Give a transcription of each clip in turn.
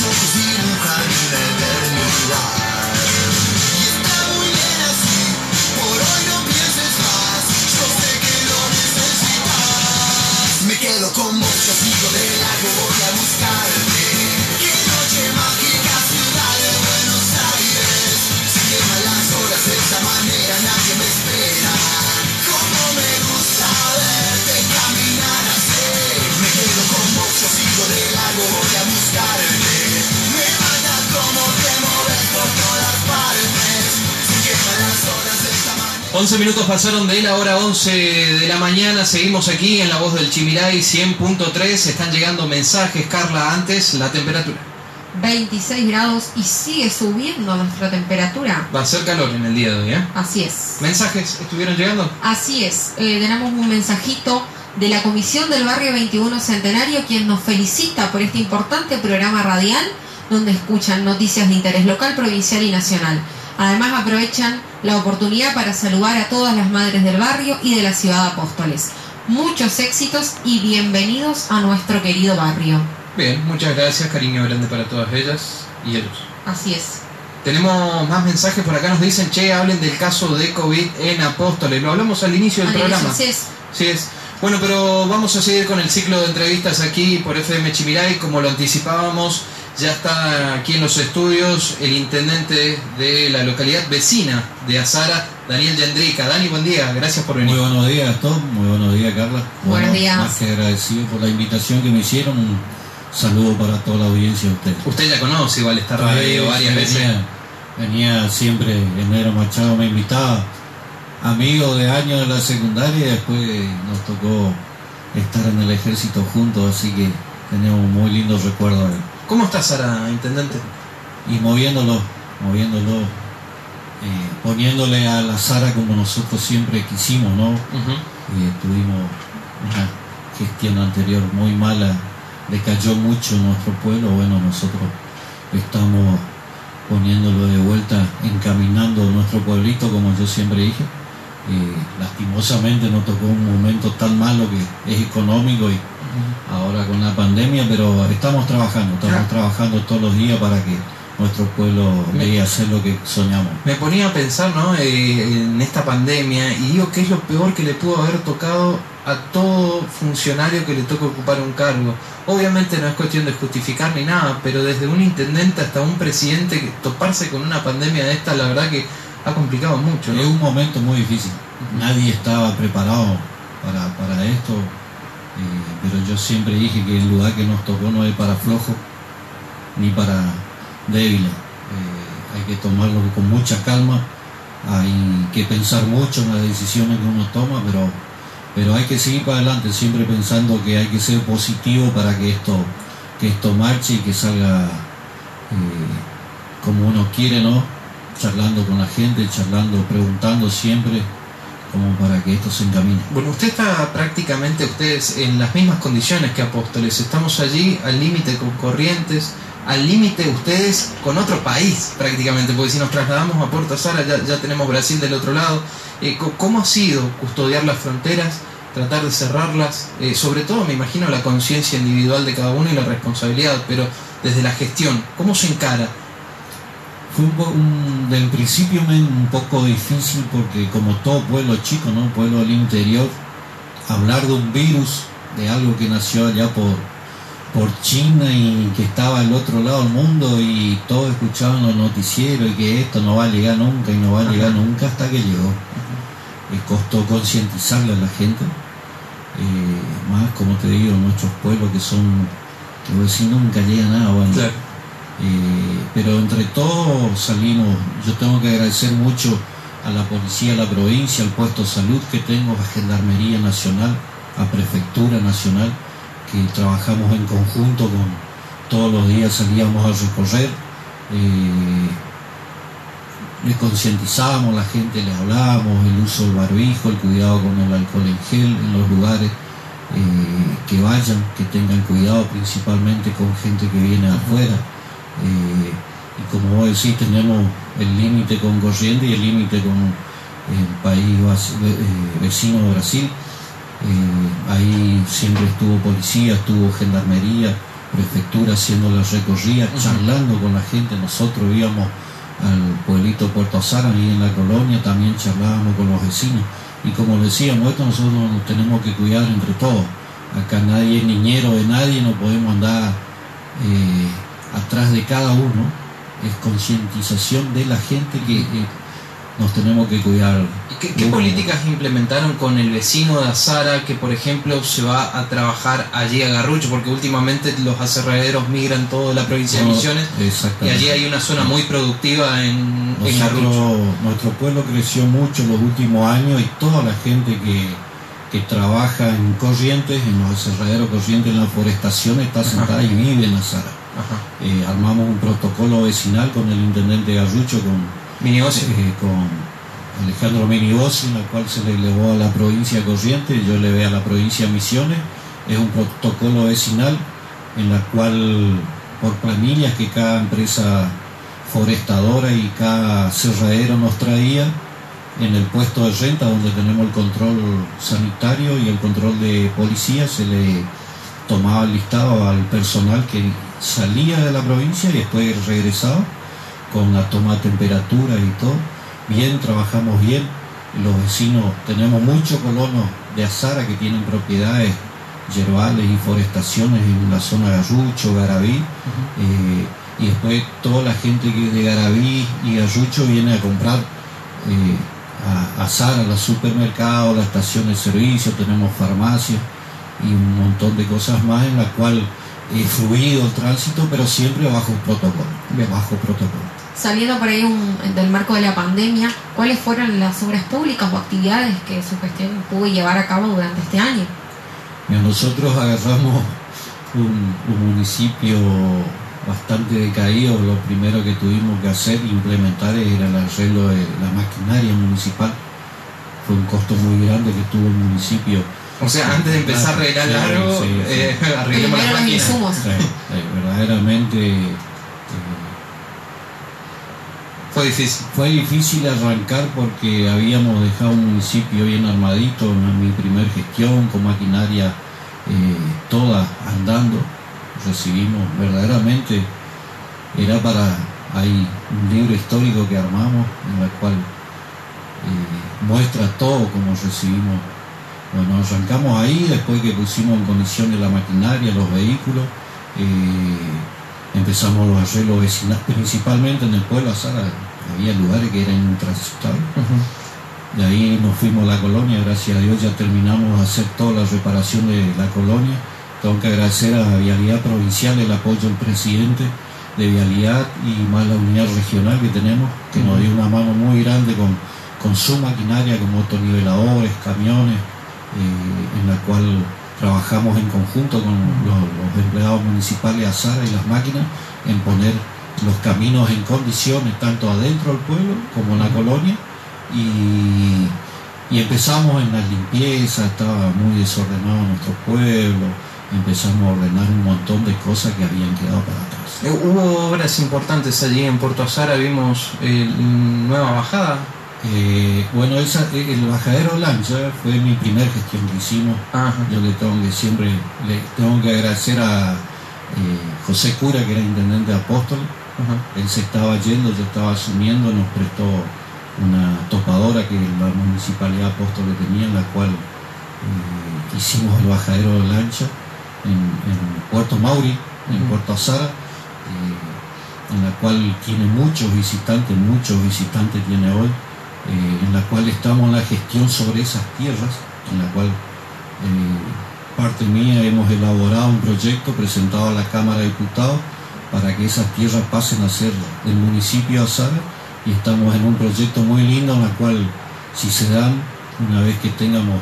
sorriso um caminho 11 minutos pasaron de la hora 11 de la mañana, seguimos aquí en la voz del Chimiray 100.3, están llegando mensajes, Carla, antes la temperatura. 26 grados y sigue subiendo nuestra temperatura. Va a ser calor en el día de hoy, ¿eh? Así es. ¿Mensajes estuvieron llegando? Así es. Eh, tenemos un mensajito de la Comisión del Barrio 21 Centenario, quien nos felicita por este importante programa radial donde escuchan noticias de interés local, provincial y nacional. Además aprovechan la oportunidad para saludar a todas las madres del barrio y de la ciudad de Apóstoles. Muchos éxitos y bienvenidos a nuestro querido barrio. Bien, muchas gracias, cariño grande para todas ellas y ellos. Así es. Tenemos más mensajes por acá, nos dicen, che, hablen del caso de COVID en Apóstoles. Lo hablamos al inicio del programa. así es. Sí es. Bueno, pero vamos a seguir con el ciclo de entrevistas aquí por FM Chimiray. Como lo anticipábamos, ya está aquí en los estudios el intendente de la localidad vecina de Azara, Daniel Yandrica. Dani, buen día, gracias por venir. Muy buenos días, Tom. Muy buenos días, Carla. Buenos días. Más que agradecido por la invitación que me hicieron. Un saludo para toda la audiencia de ustedes. Usted ya conoce igual esta radio varias veces. Venía, venía siempre, Enero Machado me invitaba, amigo de años de la secundaria, y después nos tocó estar en el ejército juntos, así que tenemos muy lindos recuerdos de él. ¿Cómo está Sara, intendente? y moviéndolo, moviéndolo, eh, poniéndole a la Sara como nosotros siempre quisimos, ¿no? Ujú. Eh, tuvimos una gestión anterior muy mala, decayó mucho nuestro pueblo, bueno, nosotros estamos poniéndolo de vuelta, encaminando nuestro pueblito, como yo siempre dije. Eh, lastimosamente nos tocó un momento tan malo que es económico y ahora con la pandemia, pero estamos trabajando, estamos trabajando todos los días para que nuestro pueblo Me- llegue a hacer lo que soñamos. Me ponía a pensar ¿no? Eh, en esta pandemia y digo que es lo peor que le pudo haber tocado a todo funcionario que le toque ocupar un cargo. Obviamente no es cuestión de justificar ni nada, pero desde un intendente hasta un presidente, que toparse con una pandemia de esta, la verdad que ha complicado mucho. Es un momento muy difícil. Nadie estaba preparado para, para esto, eh, pero yo siempre dije que el lugar que nos tocó no es para flojos ni para débiles. Eh, hay que tomarlo con mucha calma, hay que pensar mucho en las decisiones que uno toma, pero, pero hay que seguir para adelante, siempre pensando que hay que ser positivo para que esto, que esto marche y que salga eh, como uno quiere, ¿no? Charlando con la gente, charlando, preguntando siempre, como para que esto se encamine. Bueno, usted está prácticamente ustedes en las mismas condiciones que Apóstoles. Estamos allí al límite con Corrientes, al límite ustedes con otro país prácticamente, porque si nos trasladamos a Puerto Sara ya, ya tenemos Brasil del otro lado. Eh, ¿Cómo ha sido custodiar las fronteras, tratar de cerrarlas? Eh, sobre todo me imagino la conciencia individual de cada uno y la responsabilidad, pero desde la gestión, ¿cómo se encara? Fue un, del principio un poco difícil porque como todo pueblo chico, ¿no? Pueblo del interior, hablar de un virus, de algo que nació allá por, por China y que estaba al otro lado del mundo y todos escuchaban los noticieros y que esto no va a llegar nunca y no va a llegar nunca hasta que llegó. Costó concientizarle a la gente, eh, más como te digo, nuestros pueblos que son, que vos decís, nunca llega nada, bueno, eh, pero entre todos salimos, yo tengo que agradecer mucho a la policía de la provincia, al puesto de salud que tengo, a Gendarmería Nacional, a Prefectura Nacional, que trabajamos en conjunto con todos los días salíamos a recorrer, eh, le concientizábamos a la gente, le hablábamos el uso del barbijo, el cuidado con el alcohol en gel en los lugares, eh, que vayan, que tengan cuidado principalmente con gente que viene afuera. Eh, y como vos decís, tenemos el límite con Corrientes y el límite con el país vas- eh, vecino de Brasil. Eh, ahí siempre estuvo policía, estuvo gendarmería, prefectura haciendo la recorrida, charlando con la gente. Nosotros íbamos al pueblito Puerto Azara, ahí en la colonia, también charlábamos con los vecinos. Y como decíamos, esto nosotros nos tenemos que cuidar entre todos. Acá nadie es niñero de nadie, no podemos andar eh, atrás de cada uno. Es concientización de la gente que eh, nos tenemos que cuidar. ¿Y qué, qué políticas implementaron con el vecino de Azara que, por ejemplo, se va a trabajar allí a Garrucho? Porque últimamente los aserraderos migran toda la provincia de Misiones y allí hay una zona muy productiva en, en Garrucho. Nosotros, nuestro pueblo creció mucho en los últimos años y toda la gente que, que trabaja en Corrientes, en los aserraderos Corrientes, en la forestación, está sentada y vive en Azara. Eh, armamos un protocolo vecinal con el intendente Garrucho, con, Mi negocio. eh, con Alejandro Menigosi, en la cual se le elevó a la provincia de Corrientes, yo le ve a la provincia Misiones. Es un protocolo vecinal en la cual, por planillas que cada empresa forestadora y cada cerradero nos traía, en el puesto de renta donde tenemos el control sanitario y el control de policía, se le tomaba el listado al personal que salía de la provincia y después regresaba con la toma de temperatura y todo. Bien, trabajamos bien. Los vecinos, tenemos muchos colonos de Azara que tienen propiedades yerbales y forestaciones en la zona de Garrucho, Garaví. eh, y después toda la gente que es de Garaví y Garrucho viene a comprar eh, a, a Azara, los supermercados, la estación de servicio, tenemos farmacias y un montón de cosas más en la cual es fluido el tránsito, pero siempre bajo protocolo. Bajo protocolo. Saliendo por ahí un- del marco de la pandemia, ¿cuáles fueron las obras públicas o actividades que su gestión pudo llevar a cabo durante este año? Mira, nosotros agarramos un, un municipio bastante decaído, lo primero que tuvimos que hacer, implementar, era el arreglo de la maquinaria municipal. Fue un costo muy grande que tuvo el municipio. O sea, antes de empezar a arreglar Sí, algo, sí, sí. eh, arreglemos sí, verdaderamente eh, Fue difícil. Fue difícil arrancar porque habíamos dejado un municipio bien armadito en mi primer gestión, con maquinaria eh, toda andando. Recibimos verdaderamente, era para, hay un libro histórico que armamos en el cual eh, muestra todo como recibimos. Bueno, arrancamos ahí, después que pusimos en condiciones la maquinaria, los vehículos, eh, empezamos los arreglos vecinales, principalmente en el pueblo Azara, había lugares que eran intransitables. De ahí nos fuimos a la colonia, gracias a Dios ya terminamos de hacer toda la reparación de la colonia. Tengo que agradecer a la Vialidad Provincial el apoyo del presidente de Vialidad y más la unidad regional que tenemos, que nos dio una mano muy grande con, con su maquinaria, con motoniveladores, camiones, eh, en la cual trabajamos en conjunto con los, empleados municipales Azara y las máquinas en poner los caminos en condiciones, tanto adentro del pueblo como en la colonia, y, y empezamos en la limpieza, estaba muy desordenado nuestro pueblo, empezamos a ordenar un montón de cosas que habían quedado para atrás. Eh, Hubo obras importantes allí en Puerto Azara, vimos eh, Nueva Bajada. Eh, bueno, esa, el bajadero lancha fue mi primer gestión que hicimos. Ajá. Yo le tengo que siempre le tengo que agradecer a eh, José Cura, que era intendente de Apóstol. Ajá. Él se estaba yendo, yo estaba asumiendo, nos prestó una topadora que la municipalidad de Apóstol le tenía, en la cual eh, hicimos el bajadero de lancha en, en Puerto Mauri, en. Puerto Azara, eh, en la cual tiene muchos visitantes, muchos visitantes tiene hoy, eh, en la cual estamos en la gestión sobre esas tierras, en la cual eh, parte mía hemos elaborado un proyecto presentado a la Cámara de Diputados para que esas tierras pasen a ser del municipio de y estamos en un proyecto muy lindo en la cual si se dan, una vez que tengamos,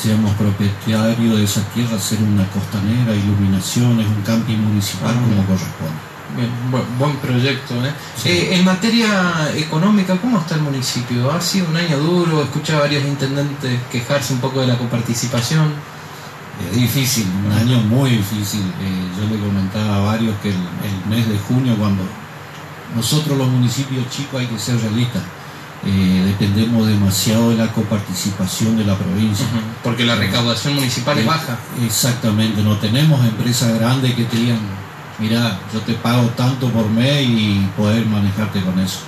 seamos propietarios de esa tierra, hacer una costanera, iluminaciones, un camping municipal como corresponde. Bien, buen, buen proyecto. ¿eh? Sí. Eh, en materia económica, ¿cómo está el municipio? ¿Ha sido un año duro? Escuché a varios intendentes quejarse un poco de la coparticipación. Es difícil, un año muy difícil. Eh, yo le comentaba a varios que el, el mes de junio, cuando nosotros los municipios chicos hay que ser realistas, eh, dependemos demasiado de la coparticipación de la provincia. Porque la recaudación municipal es Eh, baja. Exactamente, no tenemos empresas grandes que te digan, mira, yo te pago tanto por mes y poder manejarte con eso.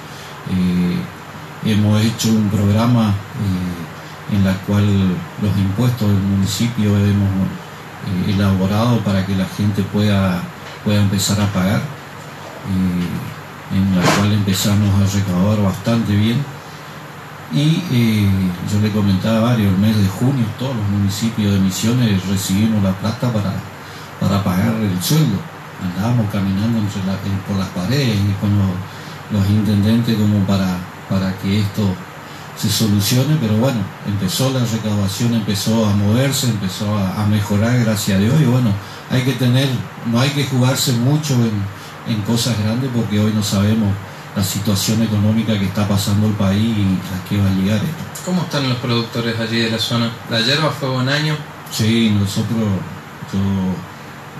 Eh, hemos hecho un programa eh, en la cual los impuestos del municipio hemos eh, elaborado para que la gente pueda, pueda empezar a pagar, en la cual empezamos a recaudar bastante bien. Y yo le comentaba a varios, el mes de junio todos los municipios de Misiones recibimos la plata para, para pagar el sueldo. Andábamos caminando entre la- por las paredes y con los, los intendentes como para, para que esto se solucione, pero bueno, empezó la recaudación, empezó a moverse, empezó a, a mejorar, gracias a Dios, y bueno, hay que tener, no hay que jugarse mucho en, en cosas grandes porque hoy no sabemos la situación económica que está pasando el país y a qué va a llegar esto. ¿Cómo están los productores allí de la zona? La hierba fue buen año. Sí, nosotros, yo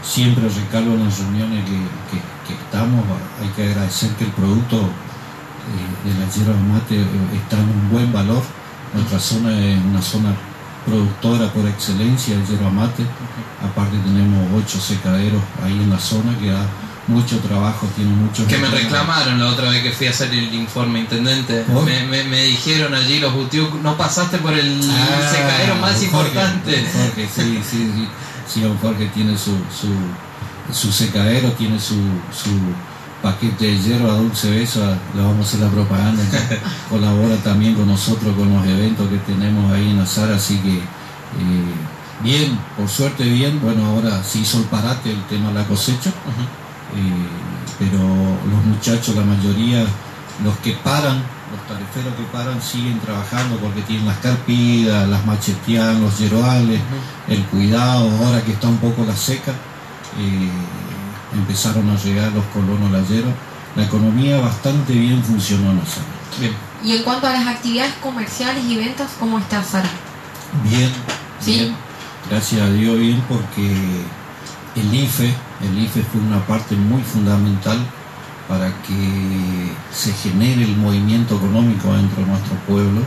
siempre recalco en las reuniones que, que- que estamos, hay que agradecer que el producto eh, de la hierba mate eh, está en un buen valor. Nuestra zona es una zona productora por excelencia de hierba mate. Aparte tenemos ocho secaderos ahí en la zona que da mucho trabajo, tiene mucho... Que me reclamaron la otra vez que fui a hacer el informe, intendente. Me, me- me dijeron allí los Utiuk, no pasaste por el Ah, secadero más Jorge, importante. Jorge, sí, sí, sí. Sí, don Jorge tiene su, su, su secadero, tiene su, su paquete de hierba dulce beso, le vamos a hacer la propaganda. Colabora también con nosotros con los eventos que tenemos ahí en Azar, así que eh, bien, por suerte bien. Bueno, ahora se hizo el parate el tema de la cosecha. Eh, pero los muchachos, la mayoría, los que paran, los tariferos que paran, siguen trabajando porque tienen las carpidas, las macheteadas, los yeroales, el cuidado, ahora que está un poco la seca, eh, empezaron a llegar los colonos la hierba. La economía bastante bien funcionó en la zona. Bien. Y en cuanto a las actividades comerciales y ventas, ¿cómo está Sara? Bien, Sí. bien. Gracias a Dios bien porque el IFE, el IFE fue una parte muy fundamental para que se genere el movimiento económico dentro de nuestro pueblo.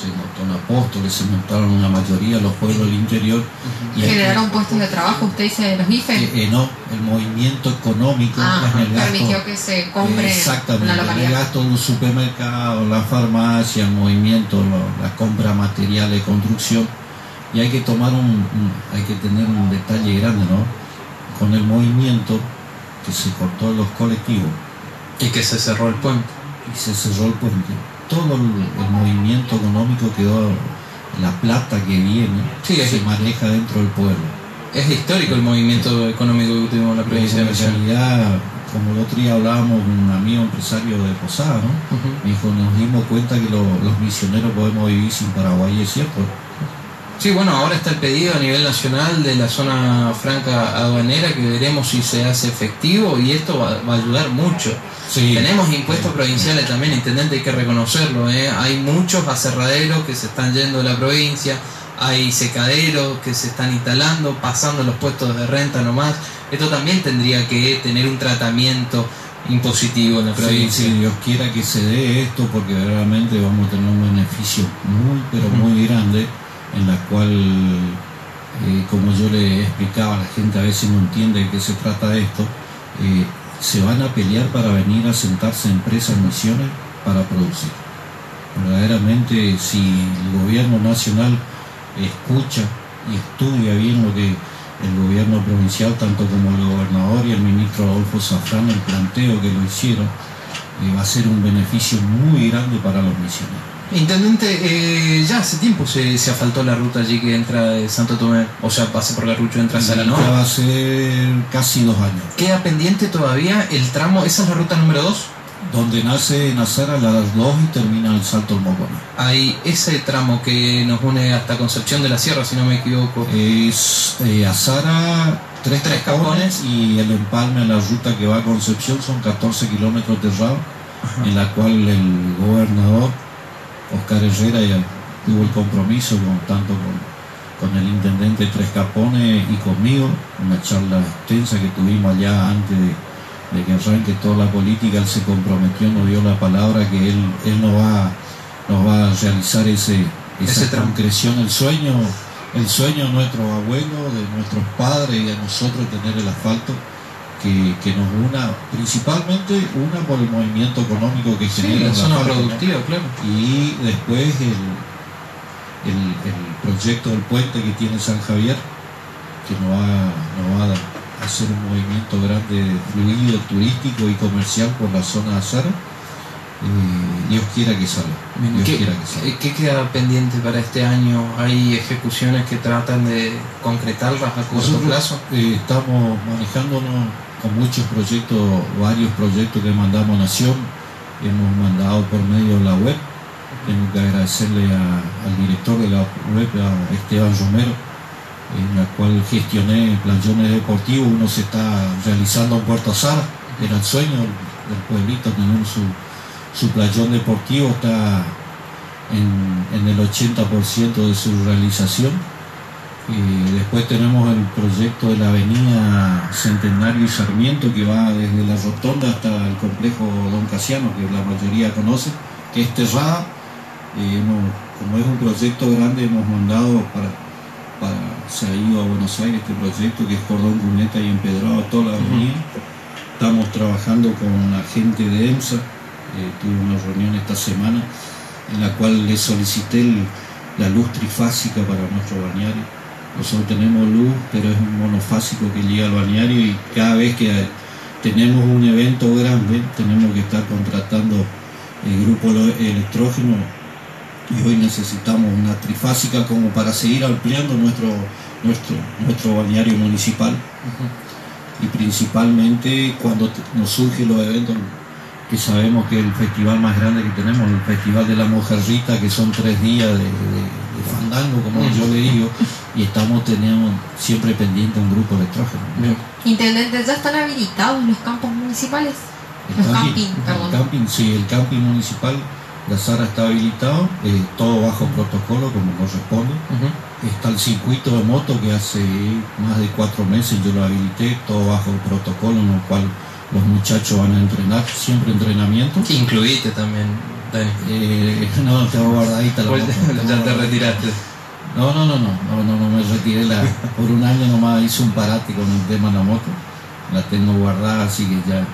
Se montó en Apóstoles, se montaron una mayoría de los pueblos del interior. y aquí- ¿Generaron puestos de trabajo? ¿Usted dice de los IFE? eh, eh, no, el movimiento económico ah, en el gasto. permitió que se compre Exactamente, una el gasto de un supermercado, la farmacia, el movimiento, lo- la compra material de construcción. Y hay que tomar un, un- hay que tener un detalle grande, ¿no? Con el movimiento que se cortó los colectivos Y que se cerró el puente. y se cerró el puente. Todo el, el movimiento económico quedó, la plata que viene, Sí, es- se maneja dentro del pueblo. Es histórico el movimiento económico que tuvimos en la provincia de realidad, como el otro día hablábamos con un amigo empresario de Posada, ¿no? Me dijo, nos dimos cuenta que lo- los misioneros podemos vivir sin Paraguay, y es cierto. Sí, bueno, ahora está el pedido a nivel nacional de la zona franca aduanera que veremos si se hace efectivo y esto va, va a ayudar mucho. Sí. Tenemos impuestos provinciales también, intendente, hay que reconocerlo. ¿eh? Hay muchos aserraderos que se están yendo de la provincia, hay secaderos que se están instalando, pasando los puestos de renta nomás. Esto también tendría que tener un tratamiento impositivo en la Sí, provincia. si Dios quiera que se dé esto, porque realmente vamos a tener un beneficio muy, pero muy grande, en la cual, eh, como yo le explicaba, la gente a veces no entiende de qué se trata esto, eh, se van a pelear para venir a sentarse empresas misiones para producir. Verdaderamente, si el gobierno nacional escucha y estudia bien lo que el gobierno provincial, tanto como el gobernador y el ministro Adolfo Zafrán, el planteo que lo hicieron, eh, va a ser un beneficio muy grande para los misioneros. Intendente, eh, ya hace tiempo se, se asfaltó la ruta allí que entra de Santo Tomé, o sea, pasa por Garrucho, entra a Sala, ¿no? Ya va a ser casi dos años. Queda pendiente todavía el tramo, esa es la ruta número 2. Donde nace Nazara a las dos y termina el Salto al Mocona. Hay ese tramo que nos une hasta Concepción de la Sierra, si no me equivoco. Es eh, Azara, tres, Tres capones y el empalme a la ruta que va a Concepción son 14 kilómetros de rabo, en la cual el gobernador Oscar Herrera ya tuvo el compromiso con tanto con, con el intendente Tres Capones y conmigo, una charla extensa que tuvimos allá antes de, de que arranque toda la política, él se comprometió, nos dio la palabra que él, él no va nos va a realizar ese, esa Ese concreción, el sueño, el sueño de nuestros abuelos, de nuestros padres y de nosotros tener el asfalto que, que nos una, principalmente una por el movimiento económico que Sí, genera la zona productiva, claro. y después el, el, el proyecto del puente que tiene San Javier, que nos va, nos va a hacer un movimiento grande, fluido, turístico y comercial por la zona de Azara. Eh, Dios quiera que salga. Dios ¿Qué, quiera que salga. eh, qué queda pendiente para este año? ¿Hay ejecuciones que tratan de concretarlas a corto plazo? eh, estamos manejándonos con muchos proyectos, varios proyectos que mandamos Nación, hemos mandado por medio de la web. Tengo que agradecerle al director de la web, a Esteban Romero, en la cual gestioné playones deportivos. Uno se está realizando en Puerto Azara, era el sueño del pueblito tener su, su playón deportivo, está en, en el 80% de su realización. Y después tenemos el proyecto de la avenida Centenario y Sarmiento que va desde la rotonda hasta el complejo Don Casiano, que la mayoría conoce, que es Terrada. Eh, hemos- como es un proyecto grande, hemos mandado para, para se ha ido a Buenos Aires este proyecto que es Cordón Cuneta y Empedrado toda la avenida. Estamos trabajando con la gente de EMSA, eh, tuve una reunión esta semana en la cual le solicité el- la luz trifásica para nuestro balneario. Nosotros tenemos luz, pero es un monofásico que llega al balneario y cada vez que tenemos un evento grande tenemos que estar contratando el grupo lo- electrógeno y hoy necesitamos una trifásica como para seguir ampliando nuestro, nuestro, nuestro balneario municipal. Y principalmente cuando nos surgen los eventos que sabemos que el festival más grande que tenemos, el Festival de la Mojarrita, que son tres días de, de- de fandango, como yo le digo, y estamos teniendo siempre pendiente un grupo electrógeno. Bien. Intendente, ¿ya están habilitados los campos municipales? Los camping, el perdón. camping, sí, el camping municipal de Azara está habilitado, eh, todo bajo protocolo como corresponde. Está el circuito de moto que hace más de cuatro meses yo lo habilité, todo bajo protocolo en el cual los muchachos van a entrenar, siempre entrenamiento. Incluíte también, Dani. Eh, no, tengo guardadita la Pues moto. ya tengo te retiraste. No, no, no, no, no, no, me retiré la, por un año nomás hice un parate con el tema de la moto, la tengo guardada, así que ya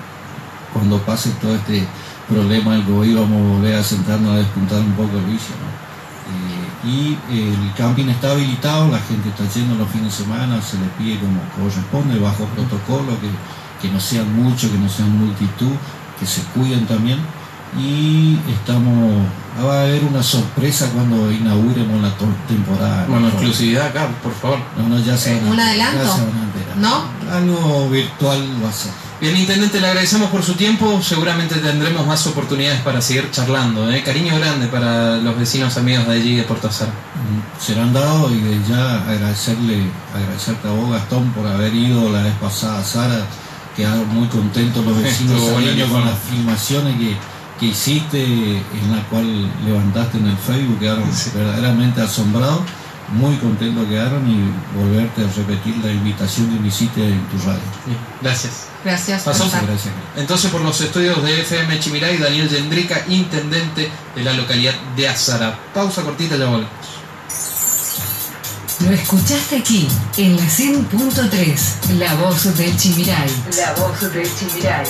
cuando pase todo este problema del COVID vamos a volver a sentarnos a despuntar un poco el vicio. Eh, y el camping está habilitado, la gente está yendo los fines de semana, se le pide como corresponde, bajo protocolo, que, que no sean muchos, que no sean multitud, que se cuiden también. Y estamos, va a haber una sorpresa cuando inauguremos la temporada. Bueno, ¿no? exclusividad acá, por favor. No, no, ya se van a- ¿Un adelanto? ya se van a. ¿No? Algo virtual va a ser. Bien, Intendente, le agradecemos por su tiempo. Seguramente tendremos más oportunidades para seguir charlando. ¿eh? Cariño grande para los vecinos amigos de allí de Puerto Azar. Mm, Serán dados y de ya agradecerle, agradecerte a vos Gastón por haber ido la vez pasada a Sara, quedaron muy contentos los vecinos con las filmaciones que, que hiciste, en la cual levantaste en el Facebook, quedaron Sí. verdaderamente asombrados, muy contentos quedaron y volverte a repetir la invitación que me hiciste en tu radio. Bien, gracias. Gracias por Pasó. Gracias. Entonces, por los estudios de FM Chimiray, Daniel Yendrica, intendente de la localidad de Azara. Pausa cortita, ya volvemos. Lo escuchaste aquí, en la 100.3, La Voz del Chimiray. La Voz del Chimiray.